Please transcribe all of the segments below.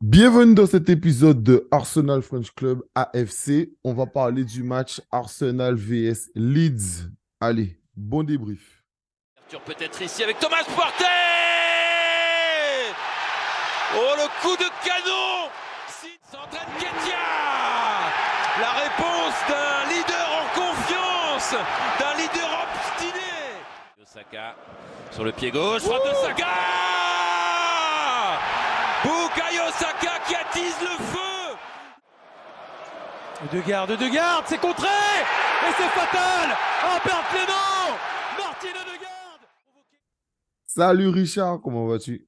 Bienvenue dans cet épisode de Arsenal French Club AFC. On va parler du match Arsenal vs Leeds. Allez, bon débrief. Peut-être ici avec Thomas Partey Oh le coup de canon S'entraîne Ketia La réponse d'un leader en confiance, d'un leader obstiné. Osaka sur le pied gauche, frappe de Saka qui attise le feu De garde, de garde, c'est contré Et c'est fatal. Oh, perte Clément. Martine de garde. Salut Richard, comment vas-tu?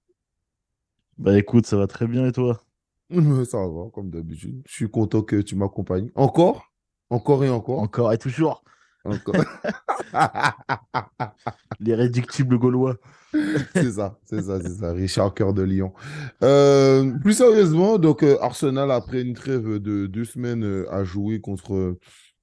Bah écoute, ça va très bien et toi? Ça va, comme d'habitude. Je suis content que tu m'accompagnes. Encore? Encore et encore? Encore et toujours. Encore. Les réductibles gaulois. c'est ça, c'est ça, c'est ça. Richard Cœur de Lion. Euh, plus sérieusement, donc euh, Arsenal, après une trêve de deux semaines euh, à jouer contre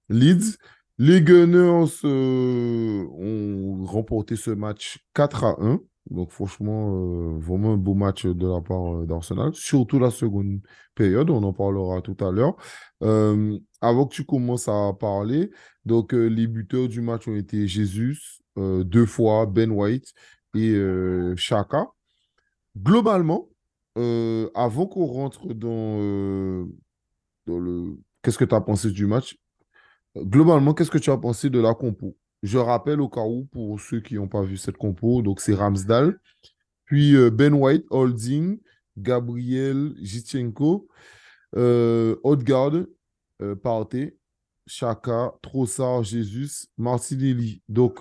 Leeds, les Gunners ont remporté ce match 4 à 1. Donc franchement, vraiment un beau match de la part d'Arsenal, surtout la seconde période, on en parlera tout à l'heure. avant que tu commences à parler, donc les buteurs du match ont été Jesus, deux fois, Ben White et Chaka. Globalement, avant qu'on rentre dans, dans le... Qu'est-ce que tu as pensé du match? Globalement, qu'est-ce que tu as pensé de la compo? Je rappelle au cas où, pour ceux qui n'ont pas vu cette compo, donc c'est Ramsdale, puis Ben White, Holding, Gabriel Jitchenko, euh, Partey, Chaka, Trossard, Jesus, Martinelli. Donc,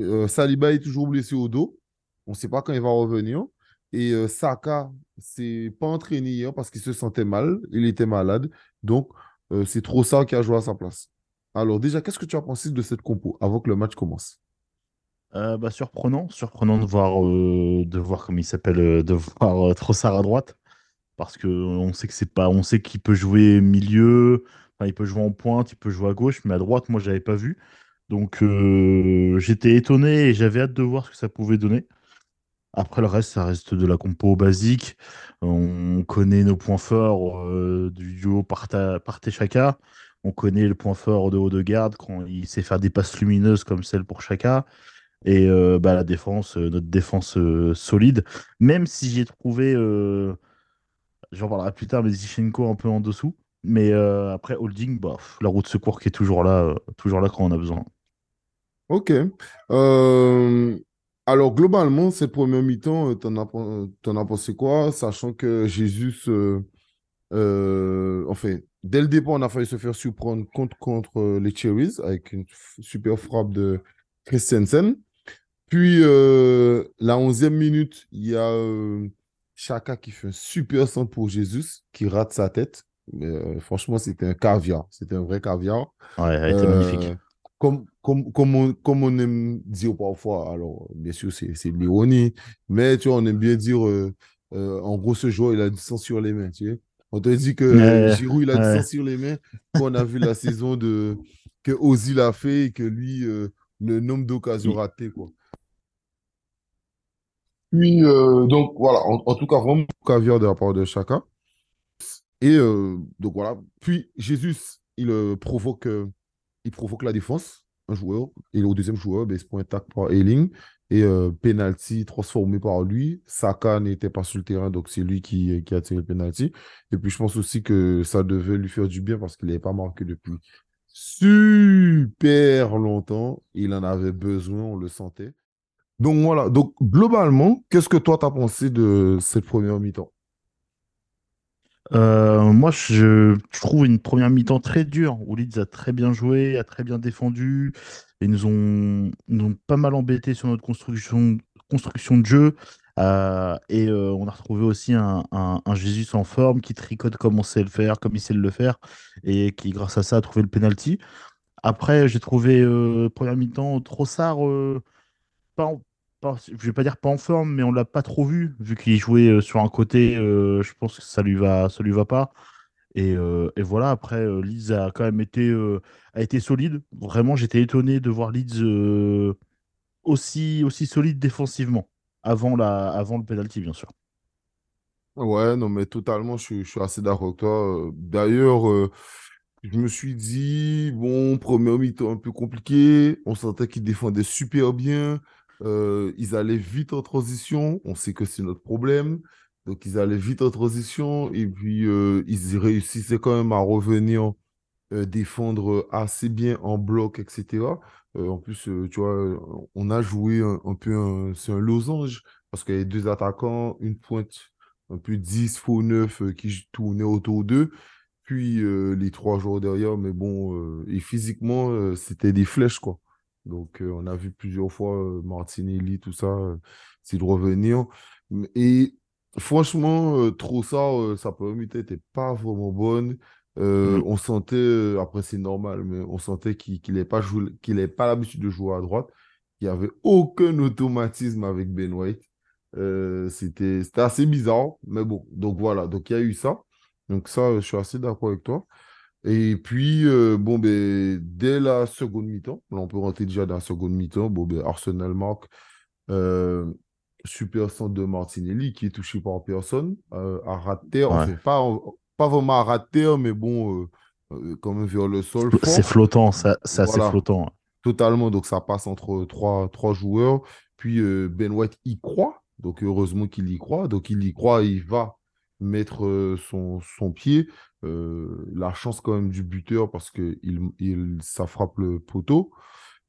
euh, Saliba est toujours blessé au dos. On ne sait pas quand il va revenir. Et euh, Saka, c'est pas entraîné hier parce qu'il se sentait mal. Il était malade. Donc, euh, c'est Trossard qui a joué à sa place. Alors, déjà, qu'est-ce que tu as pensé de cette compo avant que le match commence? Bah, Surprenant. Surprenant de voir, de voir il s'appelle, de voir Trossard à droite. Parce qu'on sait que c'est pas. On sait qu'il peut jouer milieu il peut jouer en pointe, il peut jouer à gauche, mais à droite, moi, je n'avais pas vu. Donc, euh, j'étais étonné et j'avais hâte de voir ce que ça pouvait donner. Après, le reste, ça reste de la compo basique. On connaît nos points forts euh, du duo Partey-Chaka. On connaît le point fort de haut de garde quand il sait faire des passes lumineuses comme celle pour Chaka. Et euh, bah, la défense, notre défense solide. Même si j'ai trouvé, j'en parlerai plus tard, mais Zichenko un peu en dessous. Mais euh, après, holding, bah, la route secours qui est toujours là, euh, toujours là quand on a besoin. Ok. Euh, alors, globalement, cette première mi-temps, t'en as, t'en as pensé quoi? Sachant que Jésus, enfin, dès le départ, on a failli se faire surprendre contre, contre les Cherries avec une super frappe de Christensen. Puis, la onzième minute, il y a Chaka qui fait un super centre pour Jésus, qui rate sa tête. Mais euh, franchement, c'était un caviar. C'était un vrai caviar. Ouais, elle était magnifique. Euh, comme, comme, comme, on, comme on aime dire parfois, alors bien sûr, c'est l'ironie, mais tu vois, on aime bien dire, euh, en gros, ce joueur, il a du sang sur les mains. Tu sais. On te dit que Giroud, il a du sang sur les mains. Quand on a vu la saison de, que Ozil a fait et que lui, le nombre d'occasions ratées. Quoi. Puis, donc voilà, en, en, tout cas, vraiment caviar de la part de chacun. Et euh, donc voilà. Puis Jésus, il, euh, provoque, euh, il provoque la défense, un joueur. Et au deuxième joueur, ben, il se un tac par Eiling. Et penalty transformé par lui. Saka n'était pas sur le terrain, donc c'est lui qui, a tiré le penalty. Et puis je pense aussi que ça devait lui faire du bien parce qu'il n'avait pas marqué depuis super longtemps. Il en avait besoin, on le sentait. Donc voilà. Donc globalement, qu'est-ce que toi, tu as pensé de cette première mi-temps? Euh, moi, je, trouve une première mi-temps très dure, où Leeds a très bien joué, a très bien défendu, et nous ont, pas mal embêté sur notre construction, de jeu. Euh, et euh, on a retrouvé aussi un, un, Jésus en forme qui tricote comme on sait le faire, comme il sait le faire, et qui, grâce à ça, a trouvé le penalty. Après, j'ai trouvé première mi-temps Trossard pas, je vais pas dire pas en forme, mais on l'a pas trop vu, vu qu'il jouait euh, sur un côté, euh, je pense que ça lui va, ça lui va pas. Et, euh, voilà, après, Leeds a quand même été, a été solide. Vraiment, j'étais étonné de voir Leeds aussi, aussi solide défensivement, avant, la, avant le penalty, bien sûr. Ouais, non, mais totalement, je, suis assez d'accord avec toi. D'ailleurs, je me suis dit, bon, premier mi-temps un peu compliqué. On sentait qu'ils défendaient super bien. Euh, ils allaient vite en transition. On sait que c'est notre problème. Donc, ils allaient vite en transition. Et puis, euh, ils réussissaient quand même à revenir euh, défendre assez bien en bloc, etc. En plus, tu vois, on a joué un, peu, c'est un losange, parce qu'il y a deux attaquants, une pointe un peu 10 faux 9 euh, qui tournaient autour d'eux, puis les trois joueurs derrière, mais bon, et physiquement, c'était des flèches, quoi. Donc, euh, on a vu plusieurs fois euh, Martinelli, tout ça, euh, de revenir. Et franchement, Trossard, euh, sa première mi-temps n'était pas vraiment bonne. Mm. on sentait, après c'est normal, mais on sentait qu'il n'avait pas pas l'habitude de jouer à droite. Il n'y avait aucun automatisme avec Ben White. C'était, assez bizarre, mais bon, donc voilà, donc il y a eu ça. Donc ça, je suis assez d'accord avec toi. Et puis, euh, bon, ben, dès la seconde mi-temps, là, on peut rentrer déjà dans la seconde mi-temps, bon, ben, Arsenal marque euh, super centre de Martinelli qui est touché par personne, euh, à terre, Ouais. enfin, pas, pas vraiment à terre, mais bon, euh, euh, quand même vers le sol C'est flottant, ça- c'est assez Voilà. flottant. Totalement, donc ça passe entre trois, trois joueurs. Puis Ben White y croit, donc heureusement qu'il y croit. Donc il y croit, il va mettre son, son pied. La chance quand même du buteur parce que il, il, ça frappe le poteau.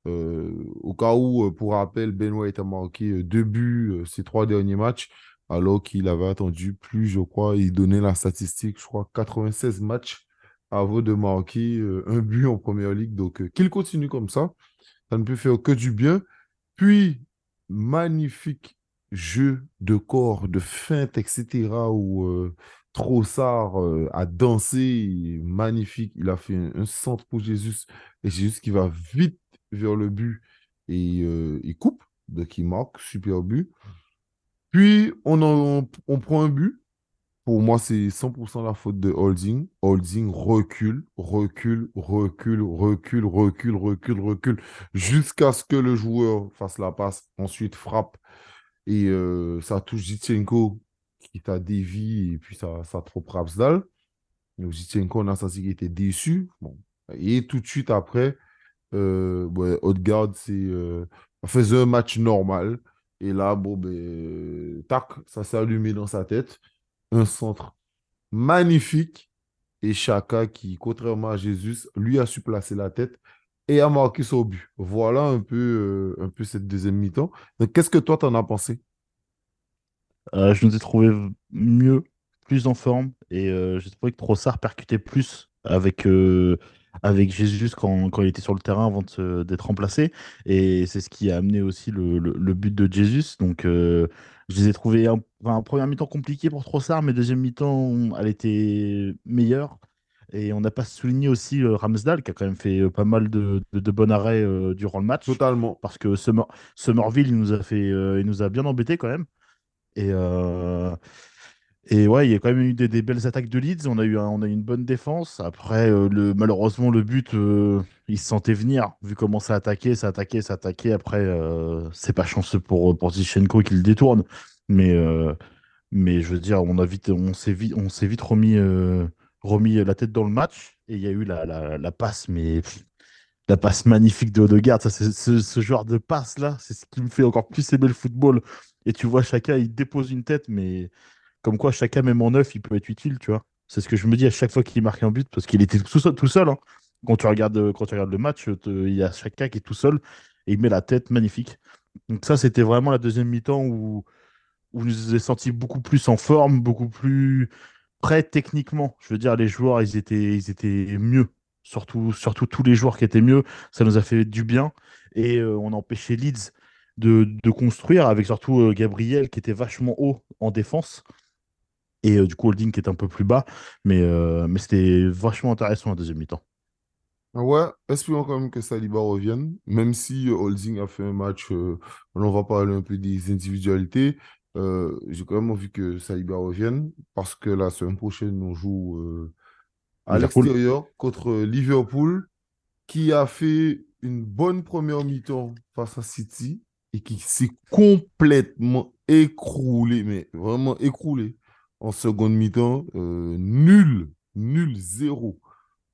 Au cas où, pour rappel, Ben White a marqué deux buts ces trois derniers matchs, alors qu'il avait attendu plus, je crois, il donnait la statistique, je crois, 96 matchs avant de marquer un but en première ligue. Donc, qu'il continue comme ça, ça ne peut faire que du bien. Puis, magnifique jeu de corps, de feinte, etc., où euh, Trossard euh, a dansé, magnifique. Il a fait un, centre pour Jésus, et Jésus qui va vite vers le but et euh, il coupe, donc il marque, super but. Puis, on, en- on prend un but. Pour moi, c'est 100% la faute de Holding. Holding recule, recule, recule, recule, recule, recule, recule, jusqu'à ce que le joueur fasse la passe, ensuite frappe et ça touche Zichenko qui t'a dévié et puis ça, ça trop Rapsdal. Donc Zichenko, on a senti qu'il était déçu. Et tout de suite après, euh, ouais, euh, faisait un match normal. Et là, bon, ben, tac, ça s'est allumé dans sa tête. Un centre magnifique. Et Chaka, qui, contrairement à Jésus, lui a su placer la tête et a marqué son but. Voilà un peu, euh, un peu cette deuxième mi-temps. Qu'est-ce que toi, t'en as pensé? Euh, je nous ai trouvé mieux, plus en forme, et euh, j'ai trouvé que Trossard percutait plus avec, euh, avec Jésus quand, quand il était sur le terrain avant d'être remplacé. Et c'est ce qui a amené aussi le, le- but de Jésus. Donc, je les ai trouvés un, enfin, première mi-temps compliqué pour Trossard, mais deuxième mi-temps, elle était meilleure. Et on n'a pas souligné aussi euh, Ramsdale, qui a quand même fait euh, pas mal de, de, de bons arrêts euh, durant le match. Totalement. Parce que Summer, Somerville, il nous a fait, euh, il nous a bien embêtés quand même. Et, et ouais, il y a quand même eu des, des belles attaques de Leeds. On a eu, un- on a eu une bonne défense. Après, le, malheureusement, le but, il se sentait venir. Vu comment ça attaquait, ça attaquait, ça attaquait. Après, c'est pas chanceux pour, pour Zichenko qui le détourne. Mais, mais je veux dire, on a vite, on s'est vite, on s'est vite remis, remis la tête dans le match. Et il y a eu la, passe, mais la passe magnifique de Odegaard. Ça, ce, ce genre de passe-là, c'est ce qui me fait encore plus aimer le football. Et tu vois, chacun, il dépose une tête, mais comme quoi, chacun, même en neuf, il peut être utile, tu vois. C'est ce que je me dis à chaque fois qu'il marque un but, parce qu'il était tout seul, hein. Quand tu regardes, quand tu regardes le match, il y a chacun qui est tout seul et il met la tête magnifique. Donc ça, c'était vraiment la deuxième mi-temps où, où nous ai sentis beaucoup plus en forme, beaucoup plus prêts techniquement. Je veux dire, les joueurs, ils étaient, mieux. Surtout, tous les joueurs qui étaient mieux. Ça nous a fait du bien. Et euh, on a empêché Leeds de, construire, avec surtout euh, Gabriel qui était vachement haut en défense. Et euh, du coup, Holding qui est un peu plus bas. Mais, mais c'était vachement intéressant la deuxième mi-temps. Ouais, espérons quand même que Saliba revienne, même si Holding a fait un match, on va parler un peu des individualités. Euh, j'ai quand même envie que Saliba revienne parce que la semaine prochaine, on joue euh, à l'extérieur contre Liverpool, qui a fait une bonne première mi-temps face à City et qui s'est complètement écroulé, mais vraiment écroulé en seconde mi-temps, euh, nul, nul, zéro.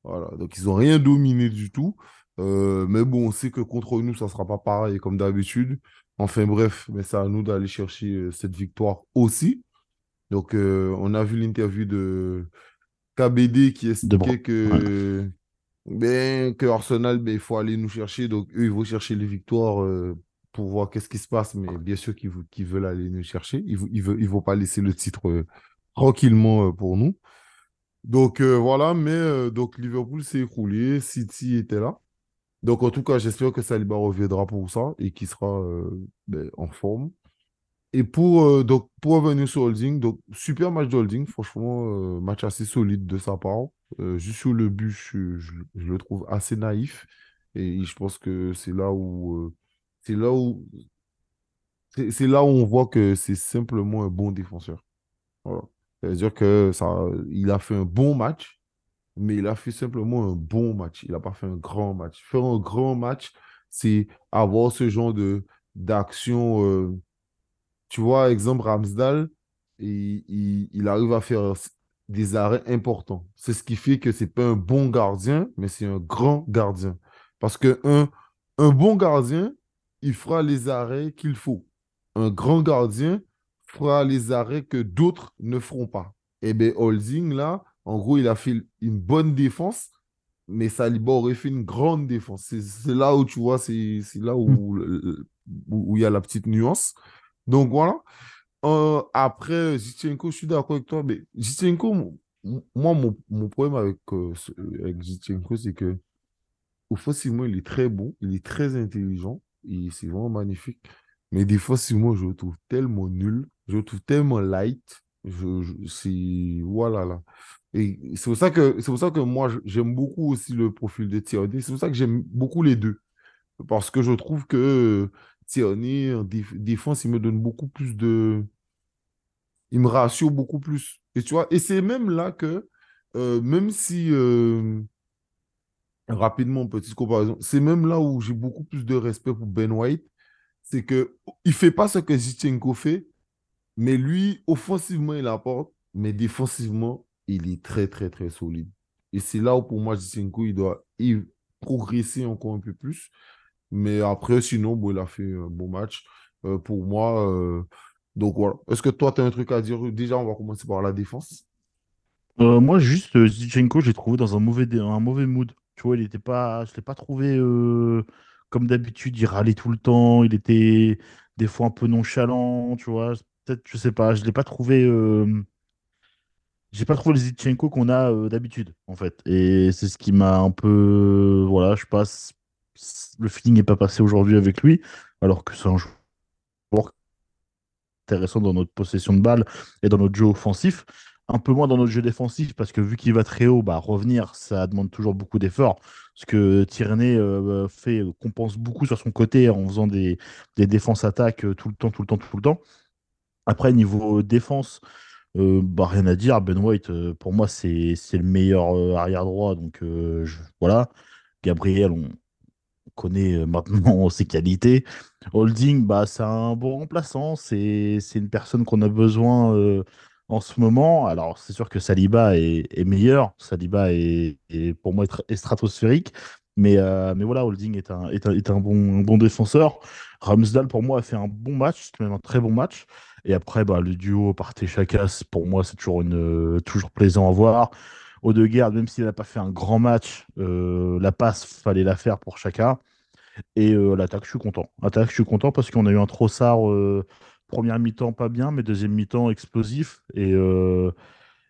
Voilà, donc ils n'ont rien dominé du tout. Euh, mais bon, on sait que contre nous, ça ne sera pas pareil comme d'habitude. Enfin bref, mais c'est à nous d'aller chercher euh, cette victoire aussi. Donc, on a vu l'interview de KBD qui expliquait que, ben, que Arsenal, ben, il faut aller nous chercher. Donc, eux, ils vont chercher les victoires pour voir qu'est-ce qui se passe. Mais bien sûr qu'ils veulent aller nous chercher. Ils ne ils vont pas laisser le titre tranquillement pour nous. Donc voilà, mais donc Liverpool s'est écroulé, City était là. Donc en tout cas, j'espère que Saliba reviendra pour ça et qu'il sera ben, en forme. Et pour, donc, pour revenir sur Holding, donc super match de Holding, franchement, match assez solide de sa part. juste sur le but, je, le trouve assez naïf. Et je pense que c'est là où c'est là où c'est là où on voit que c'est simplement un bon défenseur. C'est-à-dire que ça, il a fait un bon match, mais il a fait simplement un bon match. Il n'a pas fait un grand match. Faire un grand match, c'est avoir ce genre d'action. Euh, tu vois, exemple, Ramsdale, il, il, arrive à faire des arrêts importants. C'est ce qui fait que ce n'est pas un bon gardien, mais c'est un grand gardien. Parce que un, un bon gardien, il fera les arrêts qu'il faut. Un grand gardien, fera les arrêts que d'autres ne feront pas. Et eh bien, Holding, là, en gros, il a fait une bonne défense, mais Saliba aurait fait une grande défense. C'est là où tu vois, c'est là où, hmm. où, il y a la petite nuance. Donc voilà. Euh, après, Zichenko, je suis d'accord avec toi, mais Zichenko, moi, mon, problème avec, euh, avec Zichenko, c'est que offensivement, il est très bon, il est très intelligent, c'est vraiment magnifique. Mais des fois, moi, je le trouve tellement nul je le trouve tellement light. Je, c'est voilà là. Et c'est pour ça que c'est pour ça que moi j'aime beaucoup aussi le profil de Tierney. C'est pour ça que j'aime beaucoup les deux. Parce que je trouve que Tierney en défense, il me donne beaucoup plus de. Il me rassure beaucoup plus. Et tu vois, et c'est même là que, euh, même si euh, rapidement, petite comparaison, c'est même là où j'ai beaucoup plus de respect pour Ben White. C'est que il fait pas ce que Zichenko fait, mais lui, offensivement, il apporte, mais défensivement, il est très, très, très solide. Et c'est là où, pour moi, Zinchenko, il doit progresser encore un peu plus. Mais après, sinon, bon, il a fait un bon match. Euh, pour moi, euh, donc voilà. Est-ce que toi, tu as un truc à dire? Déjà, on va commencer par la défense. Euh, moi, juste, Zinchenko, j'ai trouvé dans un mauvais, un mauvais mood. Tu vois, il était pas, je ne l'ai pas trouvé comme d'habitude, il râlait tout le temps, il était des fois un peu nonchalant, tu vois peut-être, je sais pas, je l'ai pas trouvé. Euh... J'ai pas trouvé le Zichenko qu'on a euh, d'habitude, en fait. Et c'est ce qui m'a un peu. Voilà, je passe. Le feeling n'est pas passé aujourd'hui avec lui, alors que c'est un joueur intéressant dans notre possession de balle et dans notre jeu offensif. Un peu moins dans notre jeu défensif, parce que vu qu'il va très haut, bah, revenir, ça demande toujours beaucoup d'efforts. Ce que Tierney euh, fait compense beaucoup sur son côté en faisant des, des défenses-attaques euh, tout le temps, tout le temps, tout le temps. Après, niveau défense, euh, bah, rien à dire. Ben White, euh, pour moi, c'est le meilleur euh, arrière droit. Donc voilà. Gabriel, on connaît maintenant ses qualités. Holding, bah, c'est un bon remplaçant. C'est une personne qu'on a besoin en ce moment. Alors, c'est sûr que Saliba est, meilleur. Saliba est, pour moi est, stratosphérique. Mais, mais voilà, Holding est un, est un, bon, bon défenseur. Ramsdale, pour moi, a fait un bon match, même un très bon match. Et après, bah, le duo Partey Chakas, pour moi, c'est toujours, une, toujours plaisant à voir. Odegaard, même s'il n'a pas fait un grand match, euh, la passe, fallait la faire pour chacun. Et euh, l'attaque, je suis content. L'attaque, je suis content parce qu'on a eu un Trossard, euh, première mi-temps pas bien, mais deuxième mi-temps explosif. Et,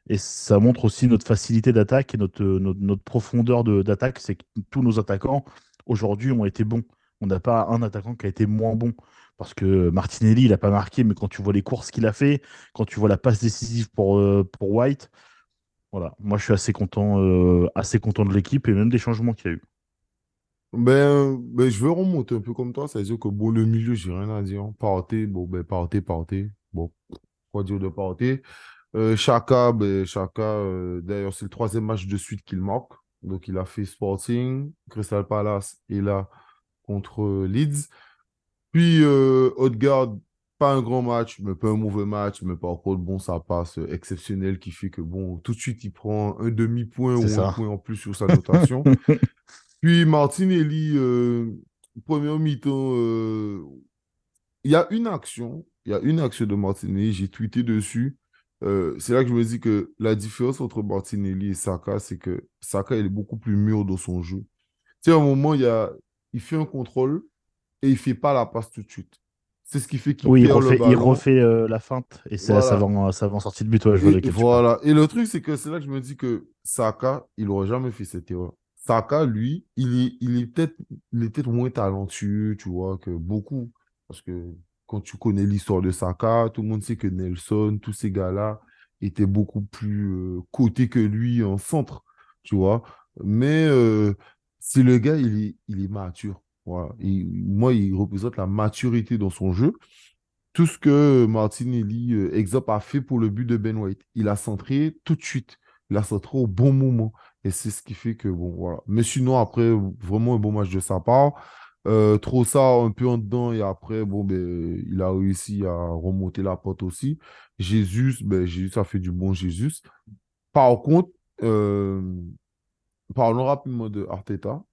et ça montre aussi notre facilité d'attaque et notre, notre, notre profondeur d'attaque. C'est que tous nos attaquants, aujourd'hui, ont été bons. On n'a pas un attaquant qui a été moins bon. Parce que Martinelli, il n'a pas marqué, mais quand tu vois les courses qu'il a fait, quand tu vois la passe décisive pour, euh, pour White, voilà, moi je suis assez content, euh, assez content de l'équipe et même des changements qu'il y a eu. Ben, ben, je vais remonter un peu comme toi, c'est-à-dire que bon, le milieu, j'ai rien à dire. Partez, bon, ben, partez, partez. Bon, quoi dire de partez. Euh, Chaka, ben, Chaka d'ailleurs, c'est le troisième match de suite qu'il marque. Donc, il a fait Sporting, Crystal Palace et là contre Leeds. Puis, euh, Odegaard, pas un grand match, mais pas un mauvais match, mais par contre, bon, ça passe euh, exceptionnel qui fait que, bon, tout de suite, il prend un demi-point ou un point en plus sur sa notation. Puis Martinelli, euh, premier mi-temps, euh, il y a une action, il y a une action de Martinelli, j'ai tweeté dessus. c'est là que je me dis que la différence entre Martinelli et Saka, c'est que Saka, il est beaucoup plus mûr dans son jeu. Tu sais, à un moment, il, y a, il fait un contrôle et il ne fait pas la passe tout de suite. C'est ce qui fait qu'il oui, perd il refait, le ballon. il refait euh, la feinte et va, ça va en sortie de but. Ouais, je et, voilà. Et le truc, c'est que c'est là que je me dis que Saka, il n'aurait jamais fait cette erreur. Saka, lui, il est, il est peut-être peut moins talentueux, tu vois, que beaucoup. Parce que quand tu connais l'histoire de Saka, tout le monde sait que Nelson, tous ces gars-là, étaient beaucoup plus euh, cotés que lui en centre, tu vois. Mais euh, c'est le gars, il est, il est mature. Voilà. moi, il représente la maturité dans son jeu. Tout ce que Martinelli, euh, a fait pour le but de Ben White, il a centré tout de suite. Il a centré au bon moment. Et c'est ce qui fait que, bon, voilà. Mais sinon, après, vraiment un bon match de sa part. Euh, trop ça un peu en dedans et après, bon, ben, il a réussi à remonter la porte aussi. Jésus, ben, Jésus a fait du bon Jésus. Par contre, euh, parlons rapidement de Arteta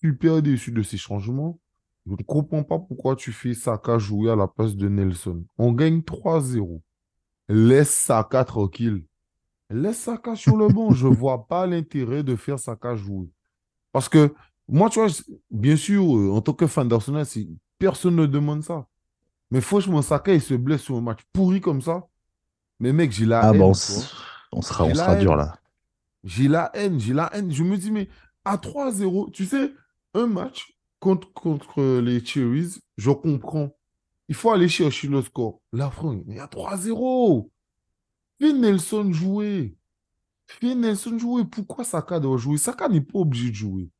super déçu de ces changements. Je ne comprends pas pourquoi tu fais Saka jouer à la place de Nelson. On gagne 3-0. Laisse Saka tranquille. Laisse Saka sur le banc. Je ne vois pas l'intérêt de faire Saka jouer. Parce que moi, tu vois, bien sûr, euh, en tant que fan d'Arsenal, personne ne demande ça. Mais franchement, Saka, il se blesse sur un match pourri comme ça. Mais mec, j'ai la ah haine. Bon, on, sera, on sera dur là. J'ai la haine, j'ai la haine. Je me dis, mais à 3-0, tu sais, un match contre, contre les Cherries, je comprends. Il faut aller chercher le score. La France, il y a 3-0. Fais Nelson jouer. Fais Nelson jouer. Pourquoi Saka doit jouer? Saka n'est pas obligé de jouer.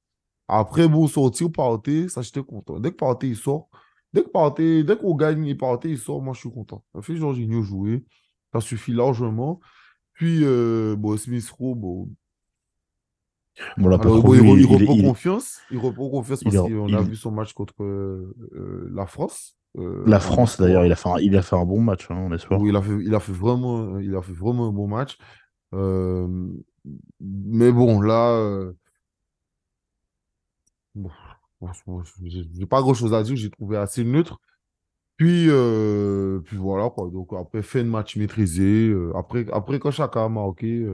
Après, bon, sortir, partir, ça, j'étais content. Dès que partir, il sort. Dès que partir, dès qu'on gagne, il partir, il sort. Moi, je suis content. Fait Jorginho jouer. Ça suffit largement. Puis, euh, bon, Smith Rowe, bon, il, reprend confiance. Il reprend confiance parce qu'on a vu son match contre euh, la France. Euh, la France, d'ailleurs, il, a fait un, il a fait un bon match, hein, on espère. Oui, il a, fait, il, a fait vraiment, il a fait vraiment un bon match. Euh, mais bon, là, bon, j'ai pas grand chose à dire, j'ai trouvé assez neutre. Puis, puis voilà, quoi. Donc, après, fin de match maîtrisé. après, après, quand chacun a marqué,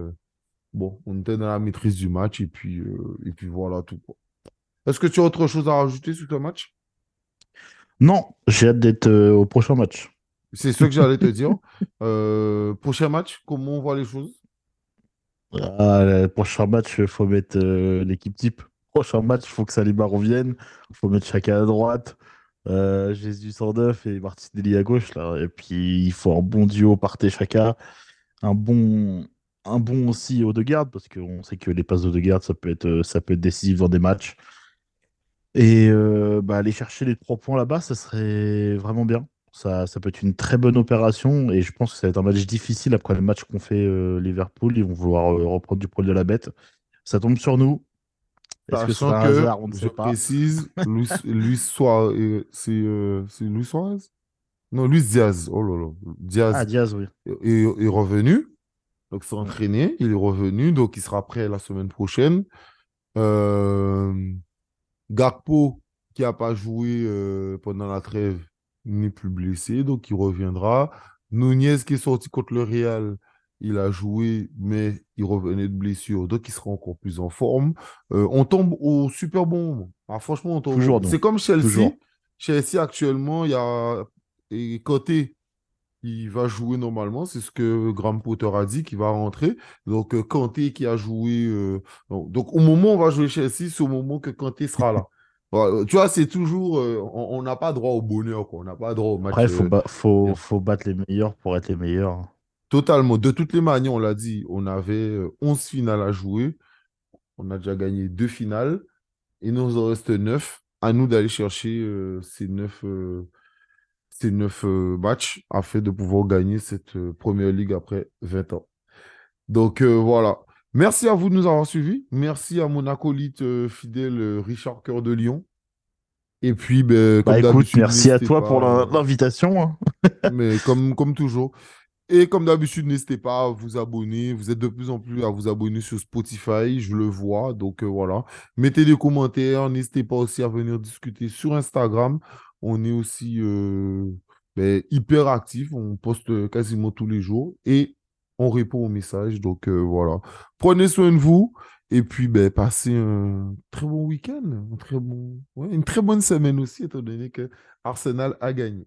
Bon, on était dans la maîtrise du match et puis, euh, et puis voilà tout. Est-ce que tu as autre chose à rajouter sur ce match? Non, j'ai hâte d'être euh, au prochain match. C'est ce que j'allais te dire. Euh, prochain match, comment on voit les choses? Ah, le Prochain match, il faut mettre l'équipe type. Prochain match, il faut que Saliba revienne. Il faut mettre chacun à droite. Jésus 109 et Martinelli à gauche. Là. Et puis, il faut un bon duo parté chacun. Un bon, un bon aussi au de garde, parce qu'on sait que les passes de garde, ça peut être, euh, ça peut être décisif dans des matchs. Et euh, bah, aller chercher les trois points là-bas, ça serait vraiment bien. Ça, ça peut être une très bonne opération et je pense que ça va être un match difficile après le match qu'on fait euh, Liverpool. Ils vont vouloir reprendre du poil de la bête. Ça tombe sur nous. Est-ce que c'est un hasard? On ne sait pas. précise, Luis, Suarez, c'est Luis Suarez? Non, Luis Diaz. Oh là là. Diaz. Ah, Diaz, oui. est revenu. Donc, s'est entraîné, il est revenu, donc il sera prêt la semaine prochaine. Euh, Gakpo, qui n'a pas joué euh, pendant la trêve, n'est plus blessé, donc il reviendra. Nunez, qui est sorti contre le Real, il a joué, mais il revenait de blessure, donc il sera encore plus en forme. Euh, on tombe au super bon moment. Ah, franchement, on tombe. C'est comme Chelsea. Chelsea, actuellement, il y a et côté il va jouer normalement. C'est ce que Graham Potter a dit, qu'il va rentrer. Donc, euh, Kanté qui a joué. Euh, donc, au moment où on va jouer Chelsea, c'est au moment que Kanté sera là. Euh, tu vois, c'est toujours. on n'a pas droit au bonheur, quoi. On n'a pas droit au match. Après, il faut, faut, battre les meilleurs pour être les meilleurs. Totalement. De toutes les manières, on l'a dit, on avait 11 finales à jouer. On a déjà gagné deux finales. Il nous en reste 9. À nous d'aller chercher ces 9 ces neuf euh, matchs afin de pouvoir gagner cette euh, première ligue après 20 ans. Donc euh, voilà. Merci à vous de nous avoir suivis. Merci à mon acolyte fidèle Richard Cœur de Lyon. Et puis, ben, Bah écoute, merci à toi pas, pour l'invitation. hein. mais comme, comme toujours. Et comme d'habitude, n'hésitez pas à vous abonner. Vous êtes de plus en plus à vous abonner sur Spotify, je le vois. Donc euh, voilà. Mettez des commentaires. N'hésitez pas aussi à venir discuter sur Instagram. On est aussi euh, ben, hyper actifs. On poste quasiment tous les jours et on répond aux messages. Donc euh, voilà. Prenez soin de vous. Et puis, ben, passez un très bon week-end, une très bonne semaine aussi, étant donné que Arsenal a gagné.